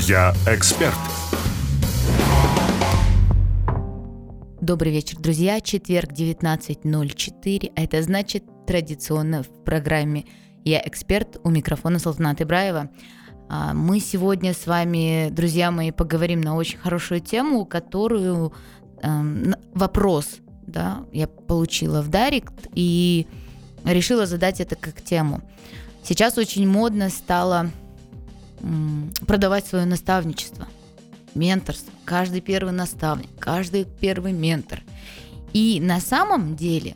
Я эксперт. Добрый вечер, друзья. Четверг, 19.04. Это значит традиционно в программе «Я эксперт» у микрофона Салтаната Ибраева. А, мы сегодня с вами, друзья мои, поговорим на очень хорошую тему, которую э, вопрос, да, я получила в Директ и решила задать это как тему. Сейчас очень модно стало продавать свое наставничество, менторство. Каждый первый наставник, каждый первый ментор. И на самом деле,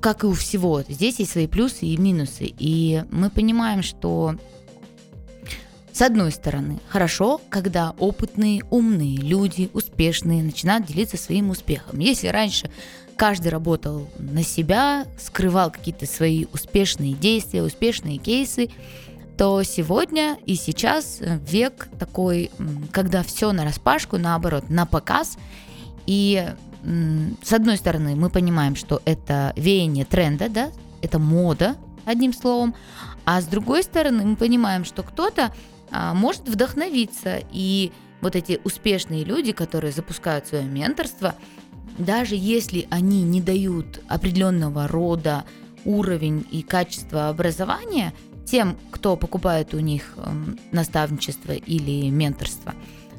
как и у всего, здесь есть свои плюсы и минусы. И мы понимаем, что с одной стороны, хорошо, когда опытные, умные люди, успешные, начинают делиться своим успехом. Если раньше каждый работал на себя, скрывал какие-то свои успешные действия, успешные кейсы, то сегодня и сейчас век такой, когда все на распашку, наоборот, на показ. И с одной стороны, мы понимаем, что это веяние тренда, да, это мода, одним словом, а с другой стороны, мы понимаем, что кто-то а, может вдохновиться, и вот эти успешные люди, которые запускают свое менторство, даже если они не дают определенного рода уровень и качество образования – тем, кто покупает у них эм, наставничество или менторство,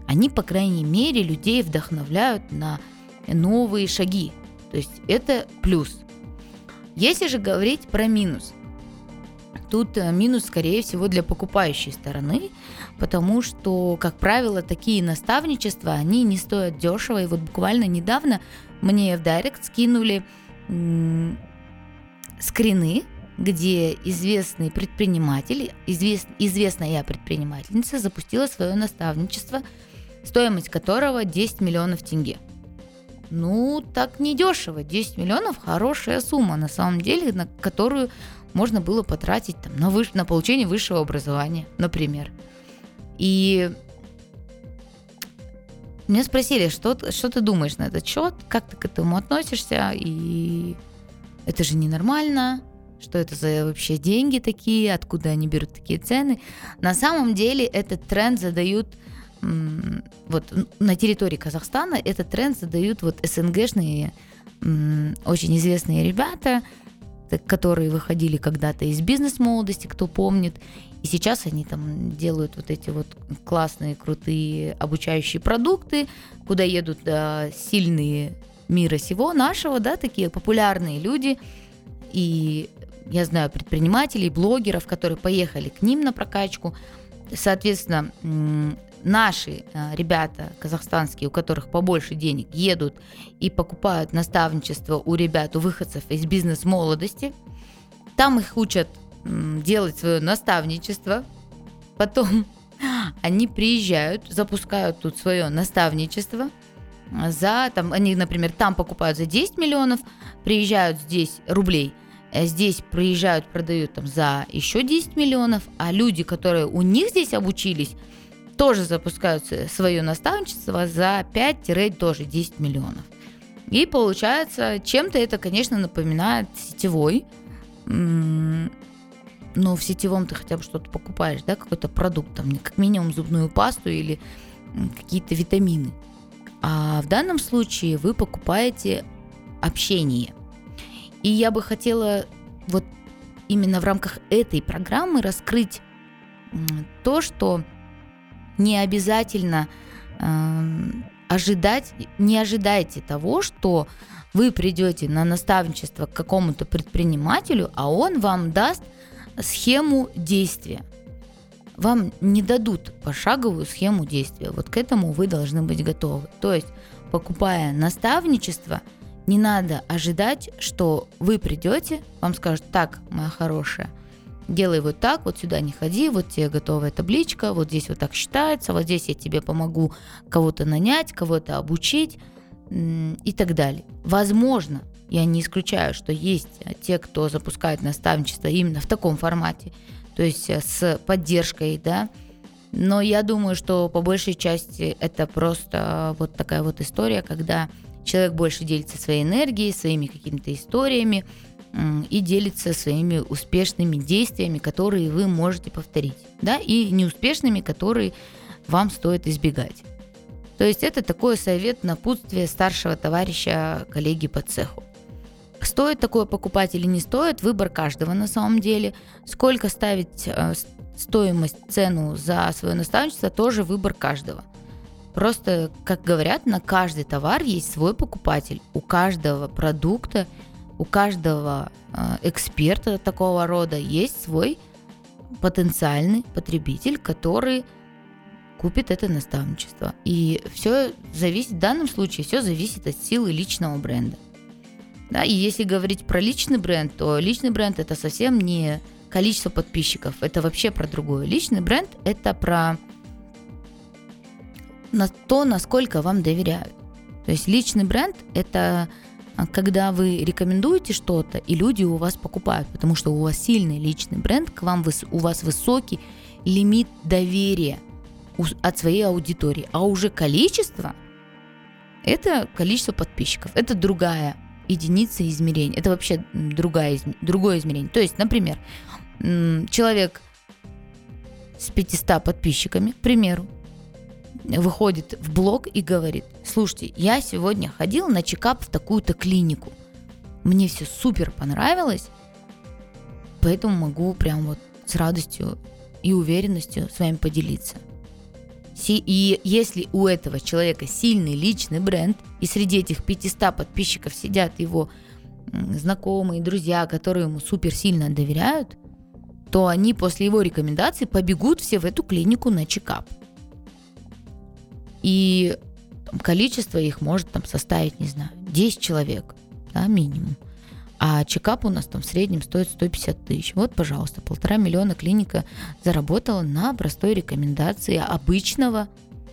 они, по крайней мере, людей вдохновляют на новые шаги. То есть это плюс. Если же говорить про минус, тут э, минус, скорее всего, для покупающей стороны, потому что, как правило, такие наставничества, они не стоят дешево. И вот буквально недавно мне в Директ скинули скрины где известный предприниматель, извест, известная предпринимательница запустила свое наставничество, стоимость которого 10 миллионов тенге. Ну, так не дешево. 10 миллионов – хорошая сумма, на самом деле, на которую можно было потратить там, на, выш... на получение высшего образования, например. И меня спросили, что, что ты думаешь на этот счет, как ты к этому относишься, и это же ненормально, что это за вообще деньги такие, откуда они берут такие цены. На самом деле этот тренд задают вот на территории Казахстана этот тренд задают вот СНГшные очень известные ребята, которые выходили когда-то из бизнес-молодости, кто помнит, и сейчас они там делают вот эти вот классные, крутые обучающие продукты, куда едут да, сильные мира сего нашего, да, такие популярные люди, и я знаю предпринимателей, блогеров, которые поехали к ним на прокачку. Соответственно, наши э, ребята казахстанские, у которых побольше денег, едут и покупают наставничество у ребят, у выходцев из бизнес-молодости. Там их учат делать свое наставничество. Потом они приезжают, запускают тут свое наставничество. За, там, они, например, там покупают за 10 миллионов, приезжают здесь рублей – здесь приезжают, продают там за еще 10 миллионов, а люди, которые у них здесь обучились, тоже запускают свое наставничество за 5 тоже 10 миллионов. И получается, чем-то это, конечно, напоминает сетевой. Но в сетевом ты хотя бы что-то покупаешь, да, какой-то продукт, там, как минимум зубную пасту или какие-то витамины. А в данном случае вы покупаете общение. И я бы хотела вот именно в рамках этой программы раскрыть то, что не обязательно э, ожидать, не ожидайте того, что вы придете на наставничество к какому-то предпринимателю, а он вам даст схему действия. Вам не дадут пошаговую схему действия. Вот к этому вы должны быть готовы. То есть, покупая наставничество – не надо ожидать, что вы придете, вам скажут, так, моя хорошая, делай вот так, вот сюда не ходи, вот тебе готовая табличка, вот здесь вот так считается, вот здесь я тебе помогу кого-то нанять, кого-то обучить и так далее. Возможно, я не исключаю, что есть те, кто запускает наставничество именно в таком формате, то есть э, с поддержкой, да, но я думаю, что по большей части это просто вот такая вот история, когда человек больше делится своей энергией, своими какими-то историями, и делится своими успешными действиями, которые вы можете повторить, да, и неуспешными, которые вам стоит избегать. То есть это такой совет напутствие старшего товарища, коллеги по цеху. Стоит такое покупать или не стоит, выбор каждого на самом деле. Сколько ставить э, стоимость, цену за свое наставничество, тоже выбор каждого. Просто, как говорят, на каждый товар есть свой покупатель. У каждого продукта, у каждого э, эксперта такого рода есть свой потенциальный потребитель, который купит это наставничество. И все зависит, в данном случае все зависит от силы личного бренда. Да, и если говорить про личный бренд, то личный бренд это совсем не количество подписчиков, это вообще про другое. Личный бренд это про на то, насколько вам доверяют. То есть личный бренд – это а, когда вы рекомендуете что-то, и люди у вас покупают, потому что у вас сильный личный бренд, к вам у вас высокий лимит доверия от своей аудитории. А уже количество – это количество подписчиков. Это другая единица измерения. Это вообще другая, другое измерение. То есть, например, человек с 500 подписчиками, к примеру, выходит в блог и говорит, слушайте, я сегодня ходил на чекап в такую-то клинику. Мне все супер понравилось, поэтому могу прям вот с радостью и уверенностью с вами поделиться. И если у этого человека сильный личный бренд, и среди этих 500 подписчиков сидят его знакомые, друзья, которые ему супер сильно доверяют, то они после его рекомендаций побегут все в эту клинику на чекап. И количество их может там составить, не знаю, 10 человек, да, минимум. А чекап у нас там в среднем стоит 150 тысяч. Вот, пожалуйста, полтора миллиона клиника заработала на простой рекомендации обычного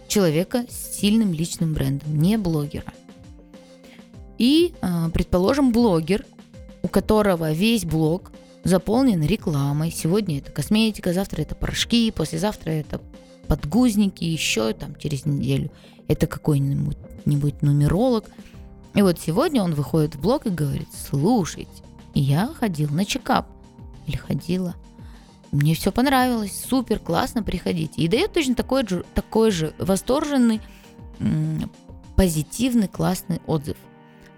человека с сильным личным брендом, не блогера. И, а, предположим, блогер, у которого весь блог заполнен рекламой. Сегодня это косметика, завтра это порошки, послезавтра это подгузники, еще там через неделю это какой-нибудь нумеролог. И вот сегодня он выходит в блог и говорит, слушайте, я ходил на чекап. Или ходила. Мне все понравилось, супер, классно, приходите. И дает точно такой же, такой же восторженный, позитивный, классный отзыв.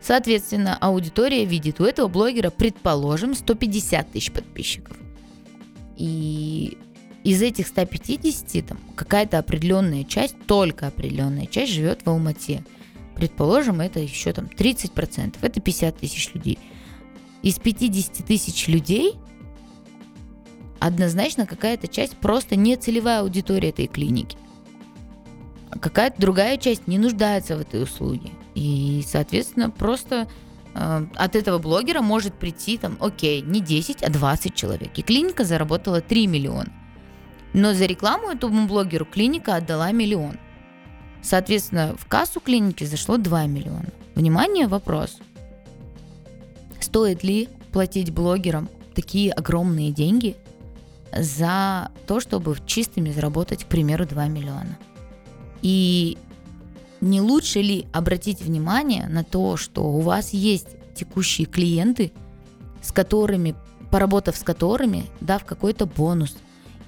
Соответственно, аудитория видит у этого блогера, предположим, 150 тысяч подписчиков. И из этих 150 там, какая-то определенная часть, только определенная часть живет в Алмате. Предположим, это еще там 30%, это 50 тысяч людей. Из 50 тысяч людей однозначно какая-то часть просто не целевая аудитория этой клиники. Какая-то другая часть не нуждается в этой услуге. И, соответственно, просто э, от этого блогера может прийти там, окей, не 10, а 20 человек. И клиника заработала 3 миллиона. Но за рекламу этому блогеру клиника отдала миллион. Соответственно, в кассу клиники зашло 2 миллиона. Внимание, вопрос. Стоит ли платить блогерам такие огромные деньги за то, чтобы чистыми заработать, к примеру, 2 миллиона? И не лучше ли обратить внимание на то, что у вас есть текущие клиенты, с которыми, поработав с которыми, дав какой-то бонус,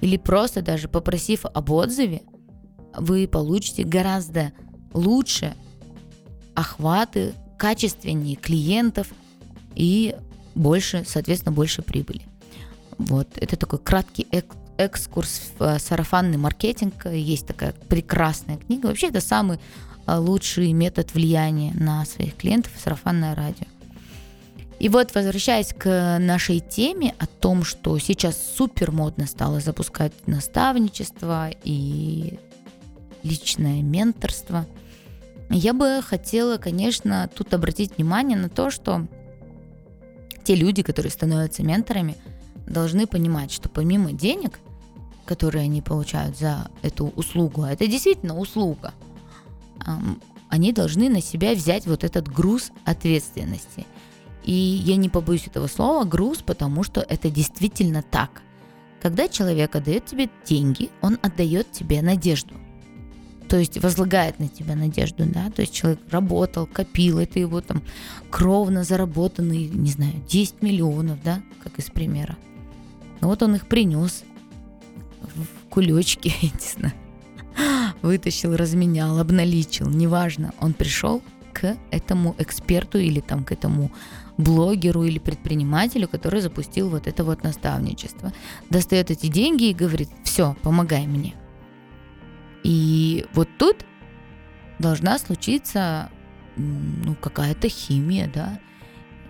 или просто даже попросив об отзыве, вы получите гораздо лучше охваты, качественнее клиентов и больше, соответственно, больше прибыли. Вот, это такой краткий экскурс в э, сарафанный маркетинг. Есть такая прекрасная книга. Вообще, это самый э, лучший метод влияния на своих клиентов – сарафанное радио. И вот, возвращаясь к нашей теме о том, что сейчас супер модно стало запускать наставничество и личное менторство, я бы хотела, конечно, тут обратить внимание на то, что те люди, которые становятся менторами, должны понимать, что помимо денег, которые они получают за эту услугу, а это действительно услуга, они должны на себя взять вот этот груз ответственности – и я не побоюсь этого слова груз, потому что это действительно так. Когда человек отдает тебе деньги, он отдает тебе надежду. то есть возлагает на тебя надежду, да, то есть человек работал, копил, это его там кровно заработанные, не знаю, 10 миллионов, да, как из примера. Вот он их принес в кулечке, я не знаю, вытащил, разменял, обналичил, неважно, он пришел к этому эксперту или там к этому блогеру или предпринимателю, который запустил вот это вот наставничество, достает эти деньги и говорит, все, помогай мне. И вот тут должна случиться ну, какая-то химия, да.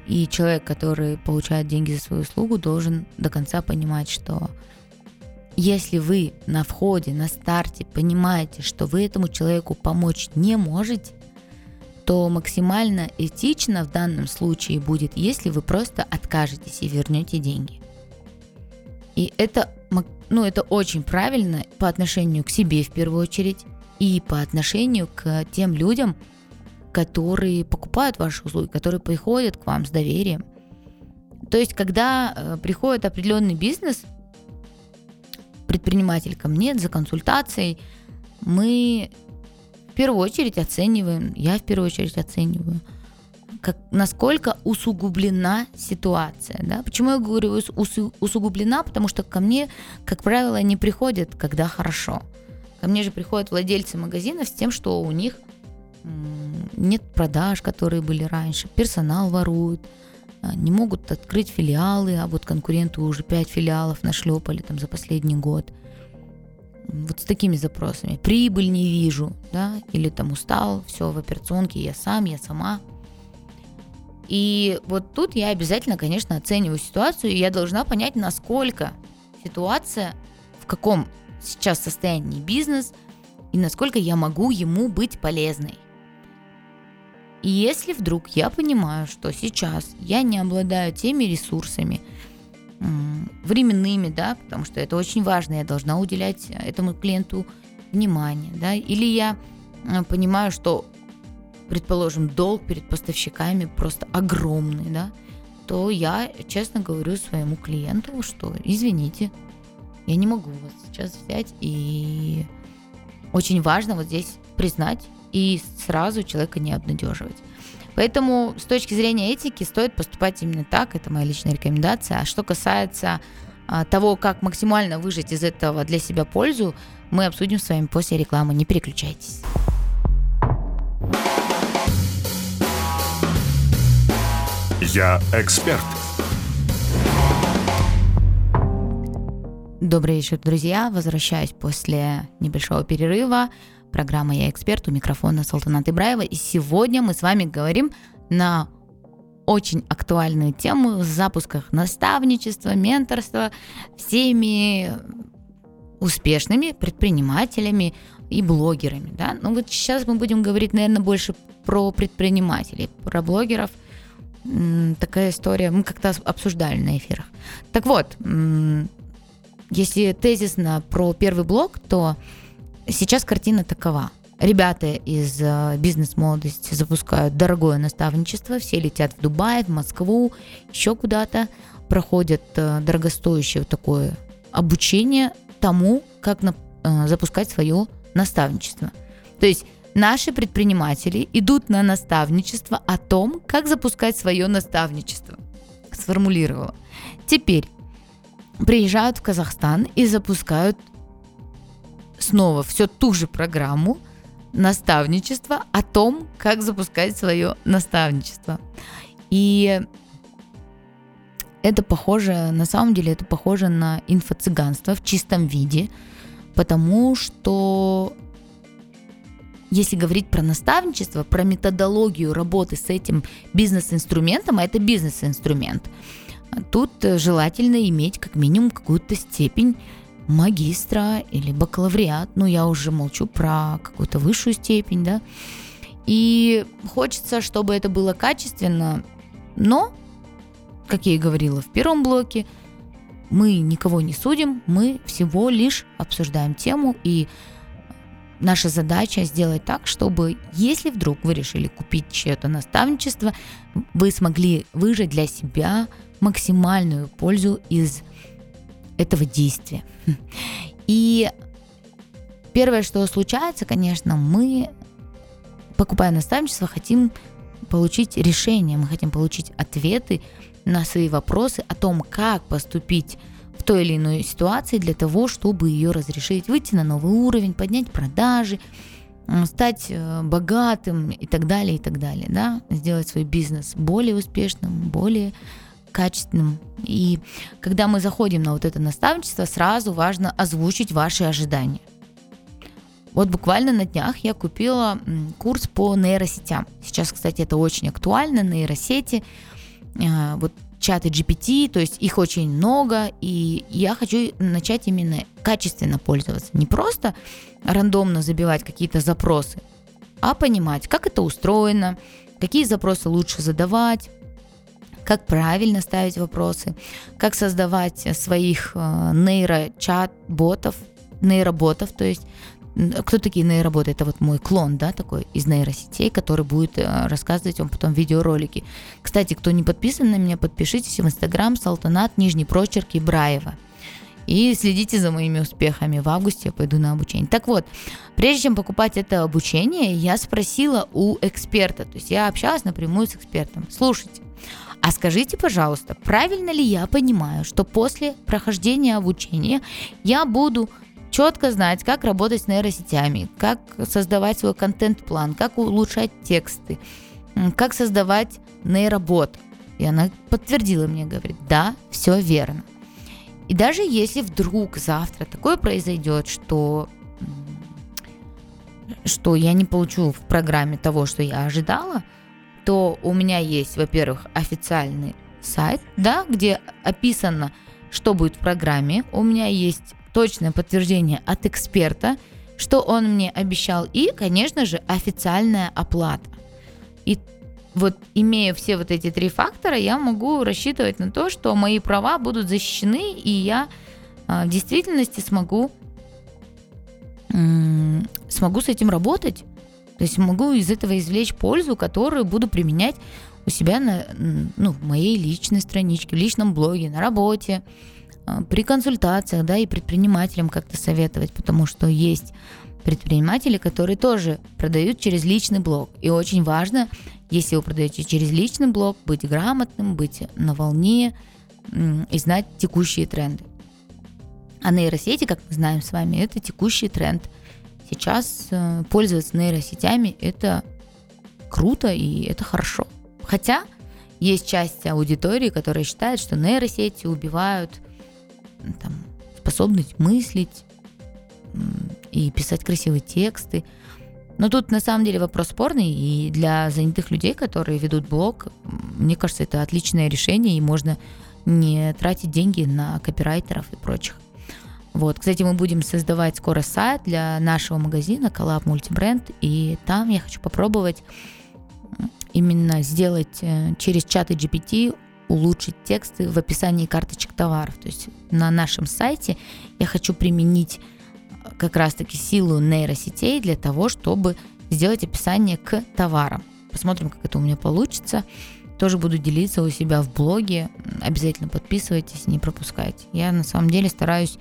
И человек, который получает деньги за свою услугу, должен до конца понимать, что если вы на входе, на старте понимаете, что вы этому человеку помочь не можете, то максимально этично в данном случае будет, если вы просто откажетесь и вернете деньги. И это ну, это очень правильно по отношению к себе в первую очередь и по отношению к тем людям, которые покупают ваши услуги, которые приходят к вам с доверием. То есть, когда э, приходит определенный бизнес, предприниматель ко мне за консультацией, мы в первую очередь оцениваем, я в первую очередь оцениваю – как, насколько усугублена ситуация. Да? Почему я говорю усу, усугублена? Потому что ко мне, как правило, не приходят, когда хорошо. Ко мне же приходят владельцы магазинов с тем, что у них нет продаж, которые были раньше, персонал воруют, а, не могут открыть филиалы, а вот конкуренты уже 5 филиалов нашлепали там за последний год. Вот с такими запросами. Прибыль не вижу, да, или там устал, все в операционке, я сам, я сама – и вот тут я обязательно, конечно, оцениваю ситуацию, и я должна понять, насколько ситуация, в каком сейчас состоянии бизнес, и насколько я могу ему быть полезной. И если вдруг я понимаю, что сейчас я не обладаю теми ресурсами, временными, да, потому что это очень важно, я должна уделять этому клиенту внимание, да, или я э, понимаю, что предположим, долг перед поставщиками просто огромный, да, то я честно говорю своему клиенту, что извините, я не могу вас сейчас взять, и очень важно вот здесь признать и сразу человека не обнадеживать. Поэтому с точки зрения этики стоит поступать именно так, это моя личная рекомендация. А что касается а, того, как максимально выжить из этого для себя пользу, мы обсудим с вами после рекламы. Не переключайтесь. Я эксперт. Добрый вечер, друзья. Возвращаюсь после небольшого перерыва. Программа «Я эксперт» у микрофона Салтанат Ибраева. И сегодня мы с вами говорим на очень актуальную тему в запусках наставничества, менторства всеми успешными предпринимателями и блогерами. Да? Ну вот сейчас мы будем говорить, наверное, больше про предпринимателей, про блогеров – такая история, мы как-то обсуждали на эфирах. Так вот, если тезисно про первый блок, то сейчас картина такова. Ребята из э, бизнес-молодости запускают дорогое наставничество, все летят в Дубай, в Москву, еще куда-то, проходят э, дорогостоящее такое обучение тому, как на, э, запускать свое наставничество. То есть Наши предприниматели идут на наставничество о том, как запускать свое наставничество. Сформулировала. Теперь приезжают в Казахстан и запускают снова все ту же программу наставничества о том, как запускать свое наставничество. И это похоже, на самом деле это похоже на инфо-цыганство в чистом виде, потому что если говорить про наставничество, про методологию работы с этим бизнес-инструментом, а это бизнес-инструмент, тут желательно иметь как минимум какую-то степень магистра или бакалавриат, ну я уже молчу про какую-то высшую степень, да, и хочется, чтобы это было качественно, но, как я и говорила в первом блоке, мы никого не судим, мы всего лишь обсуждаем тему и наша задача сделать так, чтобы, если вдруг вы решили купить чье-то наставничество, вы смогли выжать для себя максимальную пользу из этого действия. И первое, что случается, конечно, мы, покупая наставничество, хотим получить решение, мы хотим получить ответы на свои вопросы о том, как поступить в той или иной ситуации для того, чтобы ее разрешить, выйти на новый уровень, поднять продажи, стать э, богатым и так далее, и так далее, да, сделать свой бизнес более успешным, более качественным. И когда мы заходим на вот это наставничество, сразу важно озвучить ваши ожидания. Вот буквально на днях я купила курс по нейросетям. Сейчас, кстати, это очень актуально, нейросети. Э, вот чаты GPT, то есть их очень много, и я хочу начать именно качественно пользоваться. Не просто рандомно забивать какие-то запросы, а понимать, как это устроено, какие запросы лучше задавать, как правильно ставить вопросы, как создавать своих э, нейрочат-ботов, нейроботов, то есть кто такие нейроботы? Это вот мой клон, да, такой из нейросетей, который будет э, рассказывать вам потом видеоролики. Кстати, кто не подписан на меня, подпишитесь в Инстаграм Салтанат, нижний прочерк и Браева. И следите за моими успехами. В августе я пойду на обучение. Так вот, прежде чем покупать это обучение, я спросила у эксперта. То есть я общалась напрямую с экспертом. Слушайте, а скажите, пожалуйста, правильно ли я понимаю, что после прохождения обучения я буду четко знать, как работать с нейросетями, как создавать свой контент-план, как улучшать тексты, как создавать нейробот. И она подтвердила мне, говорит, да, все верно. И даже если вдруг завтра такое произойдет, что что я не получу в программе того, что я ожидала, то у меня есть, во-первых, официальный сайт, да, где описано, что будет в программе. У меня есть точное подтверждение от эксперта, что он мне обещал, и, конечно же, официальная оплата. И вот имея все вот эти три фактора, я могу рассчитывать на то, что мои права будут защищены, и я э, в действительности смогу, смогу с этим работать. То есть могу из этого извлечь пользу, которую буду применять у себя на, ну, моей личной страничке, в личном блоге, на работе. А, при консультациях, да, и предпринимателям как-то советовать, потому что есть предприниматели, которые тоже продают через личный блог. И очень важно, если вы продаете через личный блог, быть грамотным, быть на волне и знать текущие тренды. А нейросети, как мы знаем с вами, это текущий тренд. Сейчас э, пользоваться нейросетями это круто и это хорошо. Хотя есть часть аудитории, которая считает, что нейросети убивают там, способность мыслить и писать красивые тексты. Но тут на самом деле вопрос спорный, и для занятых людей, которые ведут блог, мне кажется, это отличное решение, и можно не тратить деньги на копирайтеров и прочих. Вот, кстати, мы будем создавать скоро сайт для нашего магазина Collab Multibrand, и там я хочу попробовать именно сделать э, через чаты GPT улучшить тексты в описании карточек товаров. То есть на нашем сайте я хочу применить э, как раз-таки силу нейросетей для того, чтобы сделать описание к товарам. Посмотрим, как это у меня получится. Тоже буду делиться у себя в блоге. Обязательно подписывайтесь, не пропускайте. Я на самом деле стараюсь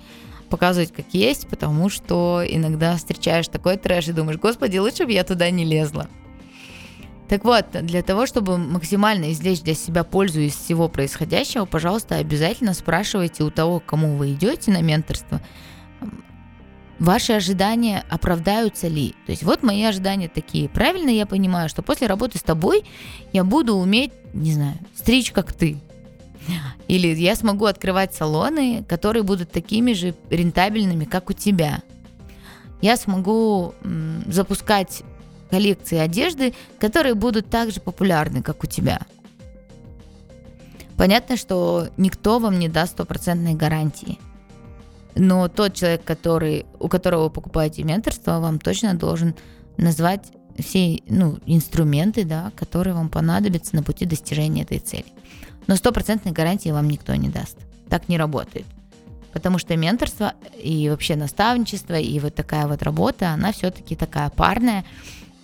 показывать как есть, потому что иногда встречаешь такой трэш и думаешь, господи, лучше бы я туда не лезла. Так вот, для того, чтобы максимально извлечь для себя пользу из всего происходящего, пожалуйста, обязательно спрашивайте у того, кому вы идете на менторство, ваши ожидания оправдаются ли. То есть вот мои ожидания такие. Правильно я понимаю, что после работы с тобой я буду уметь, не знаю, стричь как ты. Или я смогу открывать салоны, которые будут такими же рентабельными, как у тебя. Я смогу запускать коллекции одежды, которые будут так же популярны, как у тебя. Понятно, что никто вам не даст стопроцентной гарантии. Но тот человек, который, у которого вы покупаете менторство, вам точно должен назвать все ну, инструменты, да, которые вам понадобятся на пути достижения этой цели. Но стопроцентной гарантии вам никто не даст. Так не работает. Потому что менторство и вообще наставничество и вот такая вот работа, она все-таки такая парная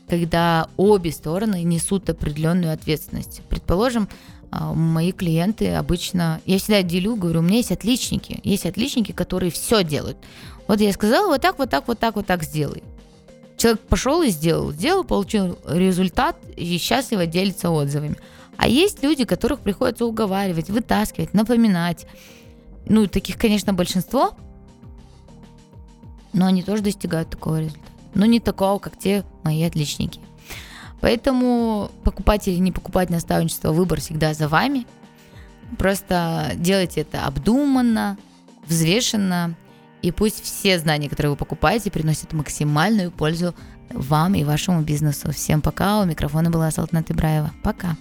когда обе стороны несут определенную ответственность. Предположим, а, мои клиенты обычно, я всегда делю, говорю, у меня есть отличники, есть отличники, которые все делают. Вот я сказала, вот так, вот так, вот так, вот так сделай. Человек пошел и сделал, сделал, получил результат и счастливо делится отзывами. А есть люди, которых приходится уговаривать, вытаскивать, напоминать. Ну, таких, конечно, большинство, но они тоже достигают такого результата. Но не такого, как те мои отличники. Поэтому покупать или не покупать наставничество, выбор всегда за вами. Просто делайте это обдуманно, взвешенно, и пусть все знания, которые вы покупаете, приносят максимальную пользу вам и вашему бизнесу. Всем пока. У микрофона была Салтана Тыбраева. Пока.